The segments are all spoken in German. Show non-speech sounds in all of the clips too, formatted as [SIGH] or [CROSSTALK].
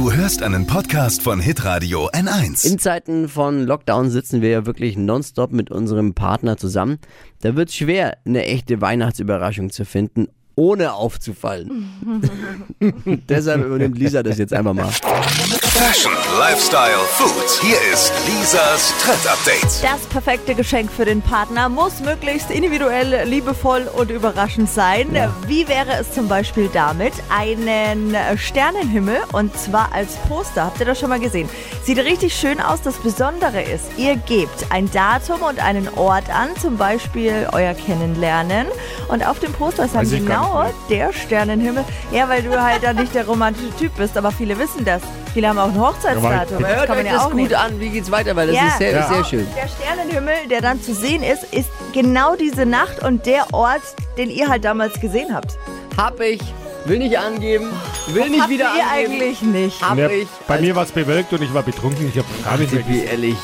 Du hörst einen Podcast von Hitradio N1. In Zeiten von Lockdown sitzen wir ja wirklich nonstop mit unserem Partner zusammen. Da wird es schwer, eine echte Weihnachtsüberraschung zu finden, ohne aufzufallen. [LAUGHS] [LAUGHS] Deshalb übernimmt Lisa das jetzt einfach mal. Fashion, Lifestyle, Food. Hier ist Lisas Trend Update. Das perfekte Geschenk für den Partner muss möglichst individuell, liebevoll und überraschend sein. Wie wäre es zum Beispiel damit? Einen Sternenhimmel und zwar als Poster. Habt ihr das schon mal gesehen? Sieht richtig schön aus. Das Besondere ist, ihr gebt ein Datum und einen Ort an, zum Beispiel euer Kennenlernen. Und auf dem Poster ist dann genau der Sternenhimmel. Ja, weil du halt dann nicht der romantische Typ bist, aber viele wissen das. Viele haben auch ein Hochzeitsdatum. Hört Das kann euch ja das auch gut nehmen. an. Wie geht's weiter? Weil das Ja. ist sehr, Ja. sehr schön. Der Sternenhimmel, der dann zu sehen ist, ist genau diese Nacht und der Ort, den ihr halt damals gesehen habt. Hab ich. Will nicht angeben. Will nicht Habt wieder ihr angeben. eigentlich nicht. Hab Ja, ich. bei mir war es bewölkt und ich war betrunken. Ich habe gar nicht mehr gesehen. ehrlich.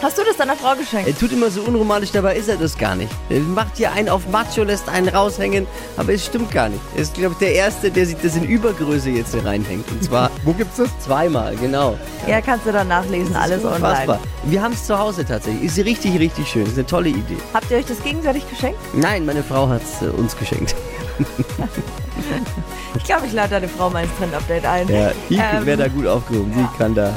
Hast du das deiner Frau geschenkt? Er tut immer so unromantisch, dabei ist er das gar nicht. Er macht hier einen auf Macho, lässt einen raushängen, aber es stimmt gar nicht. Er ist, glaube ich, der Erste, der sich das in Übergröße jetzt hier reinhängt. Und zwar [LAUGHS] Wo gibt's das? zweimal, genau. Ja, kannst du dann nachlesen, alles Unfassbar. online. Wir haben es zu Hause tatsächlich. Ist richtig, richtig schön. Ist eine tolle Idee. Habt ihr euch das gegenseitig geschenkt? Nein, meine Frau hat es äh, uns geschenkt. [LAUGHS] Ich glaube, ich lade deine Frau mal ins Trend-Update ein. Ja, ich Ähm, wäre da gut aufgehoben. Sie kann da.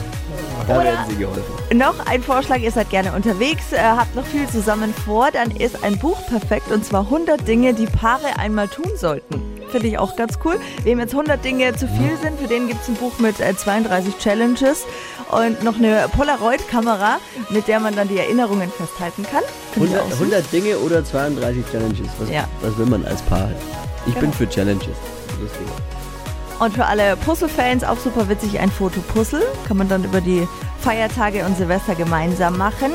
Da Oder- werden sie geholfen. Noch ein Vorschlag, ihr seid gerne unterwegs, äh, habt noch viel zusammen vor, dann ist ein Buch perfekt und zwar 100 Dinge, die Paare einmal tun sollten. Finde ich auch ganz cool. Wem jetzt 100 Dinge zu viel sind, für den gibt es ein Buch mit äh, 32 Challenges und noch eine Polaroid-Kamera, mit der man dann die Erinnerungen festhalten kann. Finde ich 100, auch süß. 100 Dinge oder 32 Challenges. Was, Ja. was will man als Paar? Ich bin Genau. für Challenges. Lustig. Und für alle Puzzle-Fans auch super witzig ein Fotopuzzle. Kann man dann über die Feiertage und Silvester gemeinsam machen.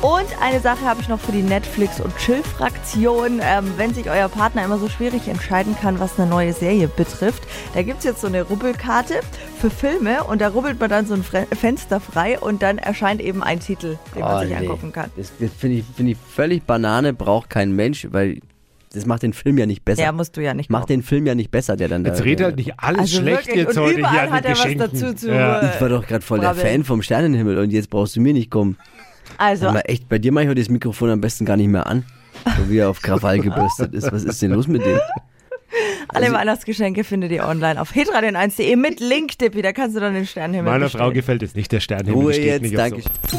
Und eine Sache habe ich noch für die Netflix- und Chill-Fraktion. Ähm, wenn sich euer Partner immer so schwierig entscheiden kann, was eine neue Serie betrifft, da gibt es jetzt so eine Rubbelkarte für Filme und da rubbelt man dann so ein Fenster frei und dann erscheint eben ein Titel, den man Oh, sich nee. angucken kann. Das, das finde ich, find ich völlig Banane, braucht kein Mensch, weil das macht den Film ja nicht besser. Der musst du ja nicht macht den Film ja nicht besser, der dann Jetzt da. red halt nicht alles Also schlecht wirklich, jetzt und heute hier an hat den er was Geschenken. dazu zu- ja. Ich war doch gerade voll der. Fan vom Sternenhimmel und jetzt brauchst du mir nicht kommen. Also, mal, echt, bei dir mache ich heute das Mikrofon am besten gar nicht mehr an. So wie er auf Krawall gebürstet ist. Was ist denn los mit dem? [LAUGHS] alle also- Weihnachtsgeschenke findet ihr online auf hitradio1.de mit Link, Dippi. Da kannst du dann den Sternenhimmel Meiner bestellen. Frau gefällt es nicht, der Sternhimmel Ruhe steht jetzt, nicht danke. auf so.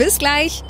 Bis gleich.